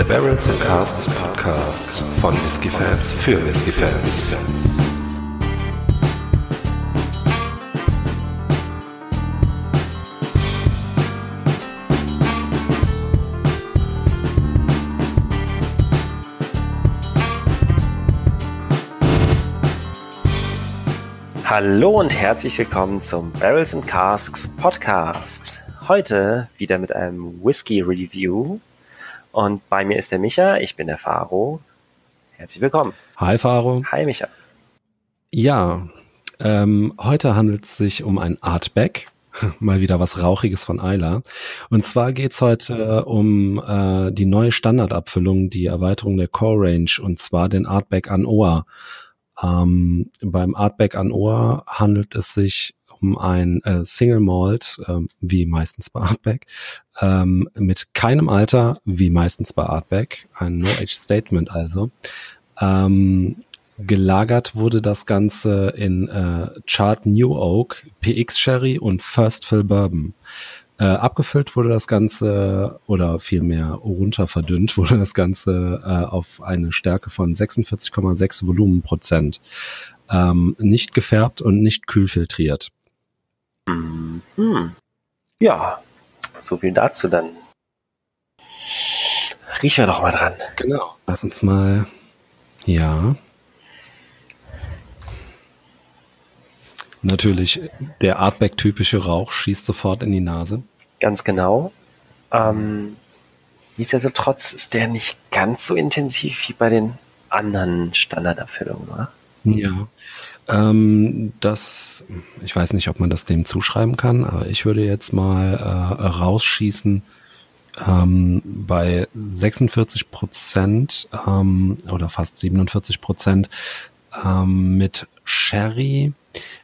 Der Barrels and Casts Podcast von Whiskey Fans für Whiskey Fans. Hallo und herzlich willkommen zum Barrels and Casks Podcast. Heute wieder mit einem Whisky Review. Und bei mir ist der Micha, ich bin der Faro. Herzlich willkommen. Hi Faro. Hi Micha. Ja, ähm, heute handelt es sich um ein Artback. Mal wieder was Rauchiges von Ayla. Und zwar geht's heute um äh, die neue Standardabfüllung, die Erweiterung der Core Range, und zwar den Artback an Ohr. Ähm, beim Artback an Ohr handelt es sich um ein äh, Single Malt, ähm, wie meistens bei Artback, ähm, mit keinem Alter, wie meistens bei Artback, ein No-Age-Statement also. Ähm, gelagert wurde das Ganze in äh, Chart New Oak, PX Sherry und First Fill Bourbon. Äh, abgefüllt wurde das Ganze oder vielmehr runter verdünnt wurde das Ganze äh, auf eine Stärke von 46,6 Volumenprozent. Ähm, nicht gefärbt und nicht kühlfiltriert. Mhm. Ja, so viel dazu dann. Riechen wir doch mal dran. Genau. Lass uns mal. Ja. Natürlich, der Artback-typische Rauch schießt sofort in die Nase. Ganz genau. Ähm, nichtsdestotrotz ist der nicht ganz so intensiv wie bei den anderen Standardabfüllungen, oder? Ja. Ähm, das, ich weiß nicht, ob man das dem zuschreiben kann, aber ich würde jetzt mal äh, rausschießen ähm, bei 46 Prozent ähm, oder fast 47 Prozent ähm, mit Sherry.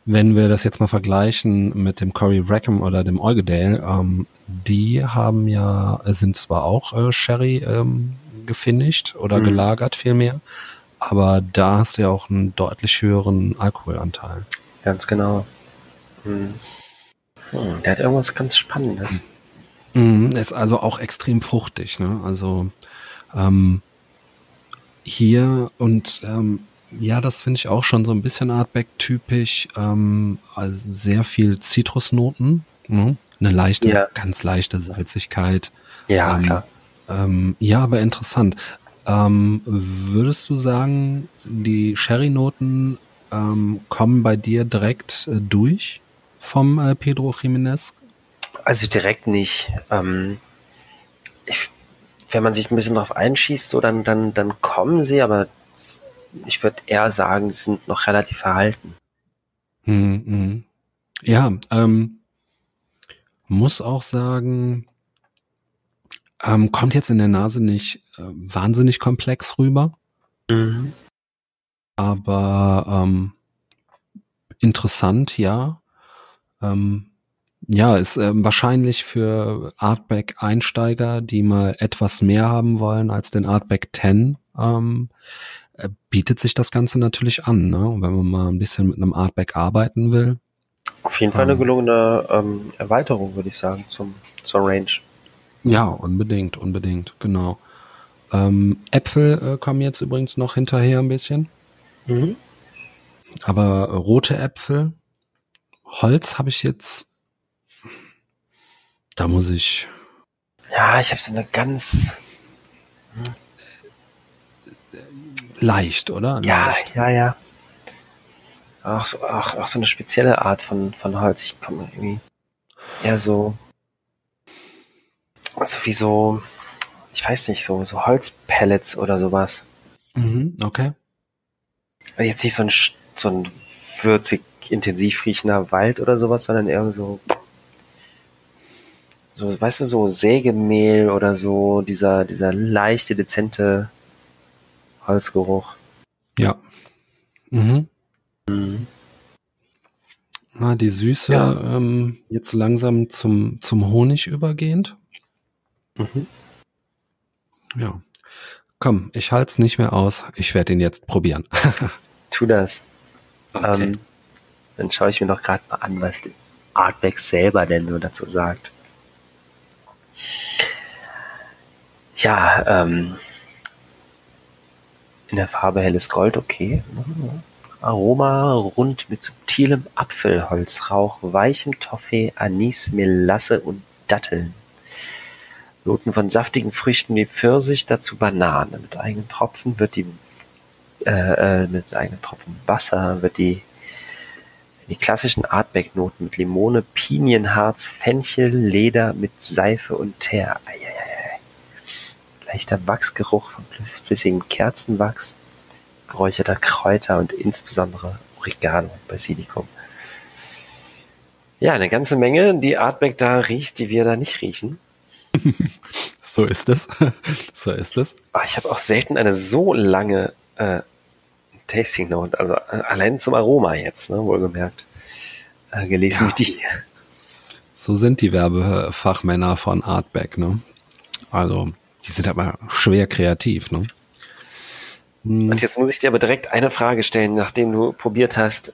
Wenn wir das jetzt mal vergleichen mit dem Corey Rackham oder dem Eugedale, ähm, die haben ja, sind zwar auch äh, Sherry ähm, gefinisht oder mhm. gelagert vielmehr, aber da hast du ja auch einen deutlich höheren Alkoholanteil. Ganz genau. Hm. Hm, der hat irgendwas ganz Spannendes. Mhm, ist also auch extrem fruchtig, ne? Also ähm, hier und ähm, ja, das finde ich auch schon so ein bisschen Artback-typisch. Ähm, also sehr viel Zitrusnoten, ne? eine leichte, ja. ganz leichte Salzigkeit. Ja, ähm, klar. Ähm, ja, aber interessant. Ähm, würdest du sagen, die Sherry-Noten ähm, kommen bei dir direkt äh, durch vom äh, Pedro Jiménez? Also direkt nicht. Ähm, ich, wenn man sich ein bisschen drauf einschießt, so dann, dann, dann kommen sie, aber ich würde eher sagen, sie sind noch relativ verhalten. Hm, hm. Ja, ähm, muss auch sagen, ähm, kommt jetzt in der Nase nicht wahnsinnig komplex rüber. Mhm. Aber ähm, interessant, ja. Ähm, ja, ist äh, wahrscheinlich für Artback-Einsteiger, die mal etwas mehr haben wollen als den Artback 10, ähm, äh, bietet sich das Ganze natürlich an, ne? wenn man mal ein bisschen mit einem Artback arbeiten will. Auf jeden Fall eine ähm. gelungene ähm, Erweiterung, würde ich sagen, zum, zur Range. Ja, unbedingt, unbedingt, genau. Ähm, Äpfel äh, kommen jetzt übrigens noch hinterher ein bisschen. Mhm. Aber rote Äpfel, Holz habe ich jetzt. Da muss ich. Ja, ich habe so eine ganz. Hm. Leicht, oder? Ja, Leicht. ja, ja. Auch so, auch, auch so eine spezielle Art von, von Holz. Ich komme irgendwie eher so also wie so, ich weiß nicht, so, so Holzpellets oder sowas. Mhm, okay. Also jetzt nicht so ein, so ein würzig intensiv riechender Wald oder sowas, sondern eher so, so, weißt du, so Sägemehl oder so, dieser, dieser leichte, dezente Holzgeruch. Ja. Mhm. Mhm. Na, die Süße ja. ähm, jetzt langsam zum, zum Honig übergehend. Mhm. Ja. Komm, ich halte es nicht mehr aus. Ich werde ihn jetzt probieren. tu das. Okay. Ähm, dann schaue ich mir noch gerade mal an, was Artback selber denn so dazu sagt. Ja, ähm, in der Farbe helles Gold, okay. Aroma rund mit subtilem Apfelholzrauch, weichem Toffee, Anis, Melasse und Datteln. Noten von saftigen Früchten wie Pfirsich, dazu Banane. Mit eigenen Tropfen wird die, äh, äh mit eigenen Tropfen Wasser wird die, die klassischen Artback-Noten mit Limone, Pinienharz, Fenchel, Leder mit Seife und Teer. Eieiei. Leichter Wachsgeruch von flüssigem Kerzenwachs, geräucherter Kräuter und insbesondere Oregano und Basilikum. Ja, eine ganze Menge, die Artback da riecht, die wir da nicht riechen. So ist es. so ist es. Ah, ich habe auch selten eine so lange äh, Tasting Note, also äh, allein zum Aroma jetzt, ne, wohlgemerkt, äh, gelesen Ja. wie die. So sind die Werbefachmänner von Artback, ne? Also, die sind aber schwer kreativ, ne? Hm, Und jetzt muss ich dir aber direkt eine Frage stellen, nachdem du probiert hast.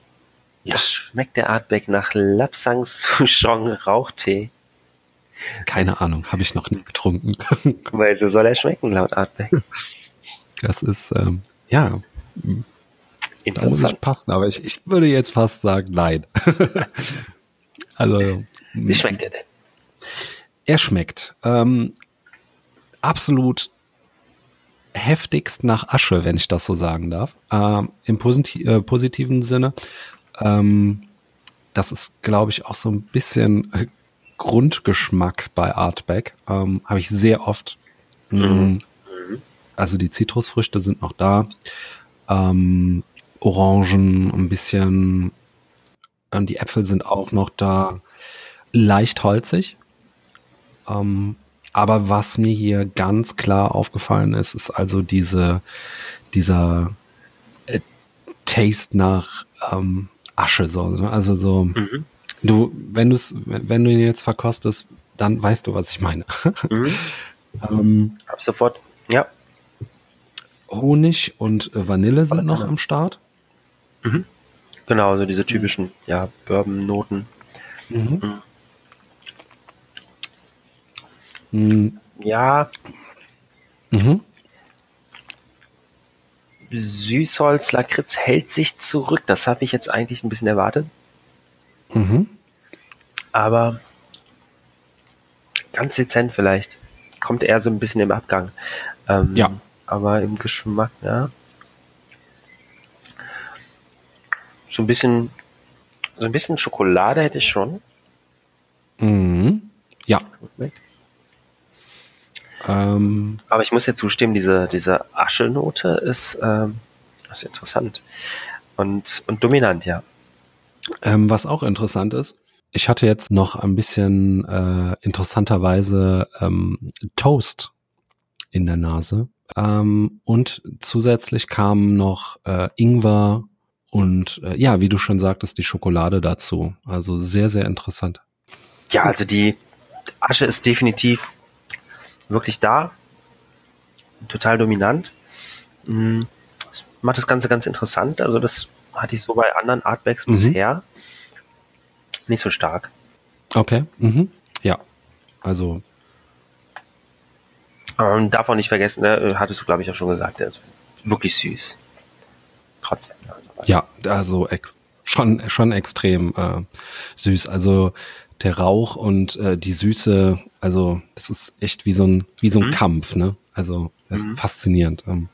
Ja. Schmeckt der Artback nach Lapsang Souchong Rauchtee? Keine Ahnung, habe ich noch nie getrunken. Weil so soll er schmecken, laut Artback. Das ist, ähm, ja, da muss ich passen, aber ich, ich würde jetzt fast sagen, nein. also, Wie schmeckt er denn? er schmeckt ähm, absolut heftigst nach Asche, wenn ich das so sagen darf. Ähm, Im posit äh, positiven Sinne. Ähm, das ist, glaube ich, auch so ein bisschen Grundgeschmack bei Artback. Ähm, Habe ich sehr oft. Mm, Also die Zitrusfrüchte sind noch da. Ähm, Orangen, ein bisschen. Und die Äpfel sind auch noch da. Leicht holzig. Ähm, aber was mir hier ganz klar aufgefallen ist, ist also diese, dieser äh, Taste nach ähm, Asche, so, ne? also so, Mhm. Du, wenn du es, wenn du ihn jetzt verkostest, dann weißt du, was ich meine. Mhm. ähm, Ab sofort. Ja. Honig und äh, Vanille sind noch am Start. Genau, also diese typischen, ja, Bourbon-Noten. Mhm. Ja, Mhm. Süßholz, Lakritz hält sich zurück. Das habe ich jetzt eigentlich ein bisschen erwartet. Mhm. Aber ganz dezent vielleicht. Kommt eher so ein bisschen im Abgang. Ähm, Ja. Aber im Geschmack, ja. So ein bisschen, so ein bisschen Schokolade hätte ich schon. Mhm. Ja. Ähm, Aber ich muss ja zustimmen, diese, diese Aschenote ist, ähm, ist interessant. Und, und dominant, ja. Ähm, was auch interessant ist, ich hatte jetzt noch ein bisschen äh, interessanterweise ähm, Toast in der Nase. Ähm, und zusätzlich kamen noch äh, Ingwer und äh, ja, wie du schon sagtest, die Schokolade dazu. Also sehr, sehr interessant. Ja, also die Asche ist definitiv wirklich da. Total dominant. Mm, Das macht das Ganze ganz interessant. Also das hatte ich so bei anderen Artbacks Mhm. bisher nicht so stark. Okay. Mhm. Ja. Also Ähm, darf auch nicht vergessen, ne, hattest du glaube ich auch schon gesagt, der ist wirklich süß. Trotzdem. Also, Ja, also ex schon schon extrem äh, süß. Also der Rauch und äh, die Süße, also das ist echt wie so ein wie so ein Mhm. Kampf, ne? Also das ist Mhm. faszinierend. Ähm,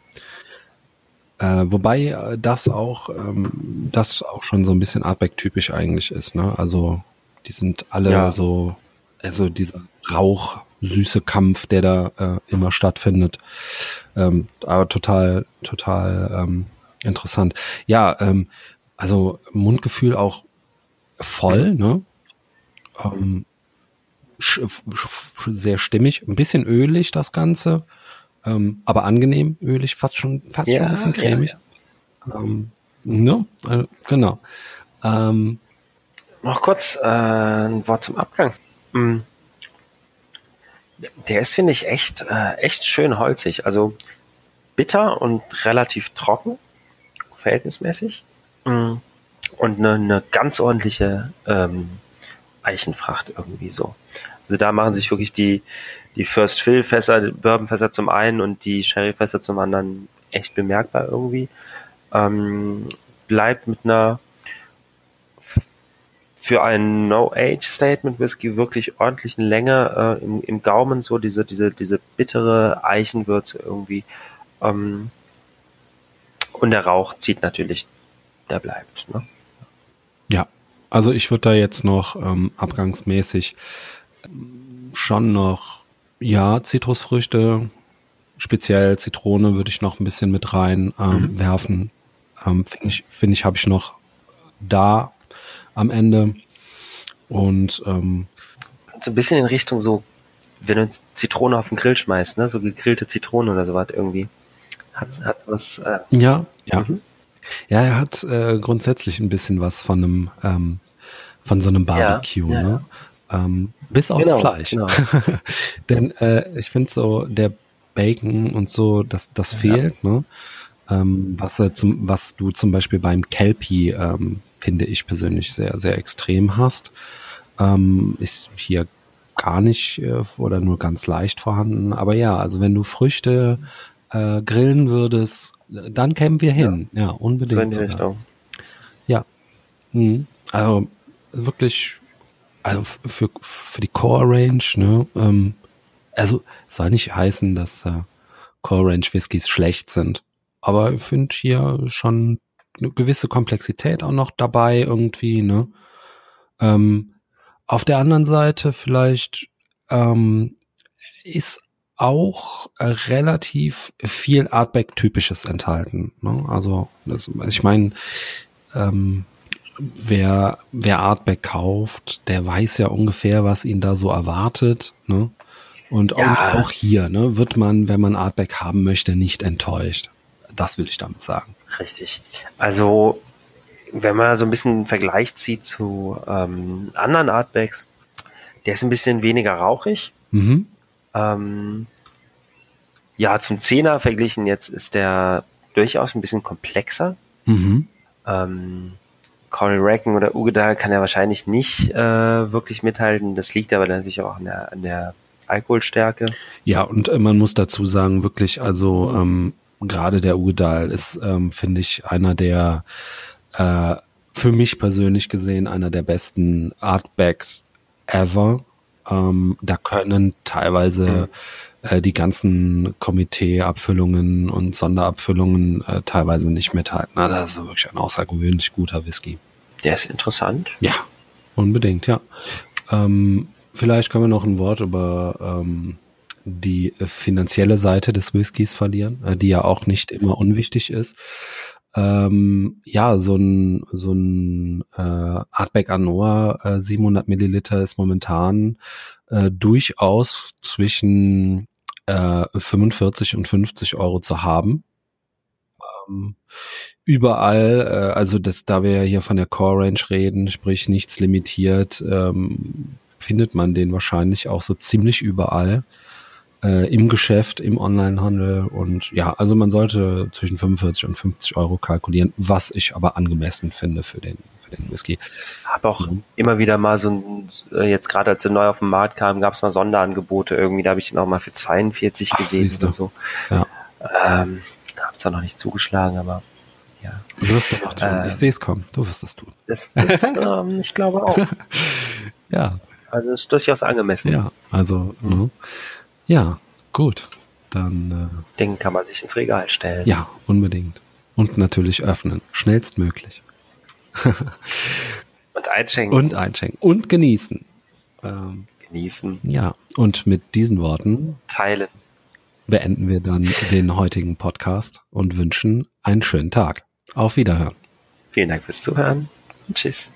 äh, wobei äh, das auch ähm, das auch schon so ein bisschen Artback typisch eigentlich ist, ne? Also die sind alle Ja. so also dieser Rauch süße Kampf, der da äh, immer stattfindet. Ähm, aber total, total ähm, interessant. Ja, ähm, also Mundgefühl auch voll, ne? Ähm, sehr stimmig, ein bisschen ölig das Ganze, ähm, aber angenehm ölig, fast schon, fast schon ein bisschen Ja, cremig. Ähm, ne? Äh, genau. Ähm, Noch kurz äh, ein Wort zum Abgang. Mm. Der ist, finde ich, echt, äh, echt schön holzig. Also bitter und relativ trocken, verhältnismäßig. Mm. Und eine, eine ganz ordentliche ähm, Eichenfracht irgendwie so. Also da machen sich wirklich die, die First Fill Fässer, die Bourbon Fässer zum einen und die Sherry Fässer zum anderen echt bemerkbar irgendwie. Ähm, bleibt mit einer für ein No-Age-Statement Whisky wirklich ordentlichen Länge äh, im, im Gaumen, so diese, diese, diese bittere Eichenwürze irgendwie. Ähm, und der Rauch zieht natürlich, der bleibt. Ne? Also ich würde da jetzt noch ähm, abgangsmäßig schon noch, ja, Zitrusfrüchte, speziell Zitrone würde ich noch ein bisschen mit rein ähm, mhm. werfen. Ähm, Finde ich, finde ich, habe ich noch da am Ende. Und ähm, so ein bisschen in Richtung so, wenn du Zitrone auf den Grill schmeißt, ne? So gegrillte Zitrone oder sowas irgendwie. Hat, hat was. Äh, ja, ja. Mhm. Ja, er hat äh, grundsätzlich ein bisschen was von einem ähm, von so einem Barbecue, ja, ja, ne? Ähm, bis aufs genau, Fleisch. Genau. Denn äh, ich finde so der Bacon und so, das das fehlt, ne? Ähm, was, äh, zum, was du zum Beispiel beim Kelpie ähm, finde ich persönlich sehr, sehr extrem hast, ähm, ist hier gar nicht äh, oder nur ganz leicht vorhanden. Aber ja, also wenn du Früchte äh, grillen würdest, dann kämen wir hin. Ja, ja unbedingt. So in die Richtung. Ja. Mhm. Also wirklich, also für, für die Core Range, ne, ähm, also soll nicht heißen, dass äh, Core Range Whiskys schlecht sind. Aber ich finde hier schon eine gewisse Komplexität auch noch dabei irgendwie, ne? Ähm, auf der anderen Seite vielleicht ähm, ist auch relativ viel Artback-typisches enthalten. Ne? Also das, ich meine, ähm, wer, wer Artback kauft, der weiß ja ungefähr, was ihn da so erwartet. Ne? Und, ja. und auch hier ne, wird man, wenn man Artback haben möchte, nicht enttäuscht. Das will ich damit sagen. Richtig. Also, wenn man so ein bisschen einen Vergleich zieht zu ähm, anderen Artbacks, der ist ein bisschen weniger rauchig. Mhm. Ähm, ja, zum Zehner verglichen jetzt ist der durchaus ein bisschen komplexer. Mhm. Ähm, Corey Racken oder Ugedal kann er wahrscheinlich nicht äh, wirklich mithalten. Das liegt aber natürlich auch an der, an der Alkoholstärke. Ja, und äh, man muss dazu sagen, wirklich, also ähm, gerade der Udal ist, ähm, finde ich, einer der, äh, für mich persönlich gesehen, einer der besten Artbacks ever. Ähm, da können teilweise mhm. äh, die ganzen Komitee-Abfüllungen und Sonderabfüllungen äh, teilweise nicht mithalten. Also das ist wirklich ein außergewöhnlich guter Whisky. Der ist interessant. Ja, unbedingt, ja. Ähm, vielleicht können wir noch ein Wort über ähm, die finanzielle Seite des Whiskys verlieren, äh, die ja auch nicht immer unwichtig ist. Ähm, ja, so ein, so ein äh, Artback Anoa äh, 700 Milliliter ist momentan äh, durchaus zwischen äh, 45 und 50 Euro zu haben. Ähm, überall, äh, also das, da wir ja hier von der Core Range reden, sprich nichts limitiert, ähm, findet man den wahrscheinlich auch so ziemlich überall äh, im Geschäft, im Onlinehandel und ja, also man sollte zwischen 45 und 50 Euro kalkulieren, was ich aber angemessen finde für den für den Whisky. Habe auch mhm. immer wieder mal so ein, äh, jetzt gerade als er neu auf den Markt kam, gab es mal Sonderangebote irgendwie, da habe ich den auch mal für 42 Ach, gesehen oder so. Ja. Ähm, habe zwar noch nicht zugeschlagen, aber ja. Wirst du noch tun. Äh, ich sehe es kommen. Du wirst es tun. Das, das, ähm, ich glaube auch. ja. Also ist durchaus angemessen. Ja, also mhm. Ja, gut. Dann. Äh, Den kann man sich ins Regal stellen. Ja, unbedingt. Und natürlich öffnen. Schnellstmöglich. und einschenken. Und einschenken. Und genießen. Ähm, genießen. Ja, und mit diesen Worten. Teilen. Beenden wir dann den heutigen Podcast und wünschen einen schönen Tag. Auf Wiederhören. Vielen Dank fürs Zuhören und tschüss.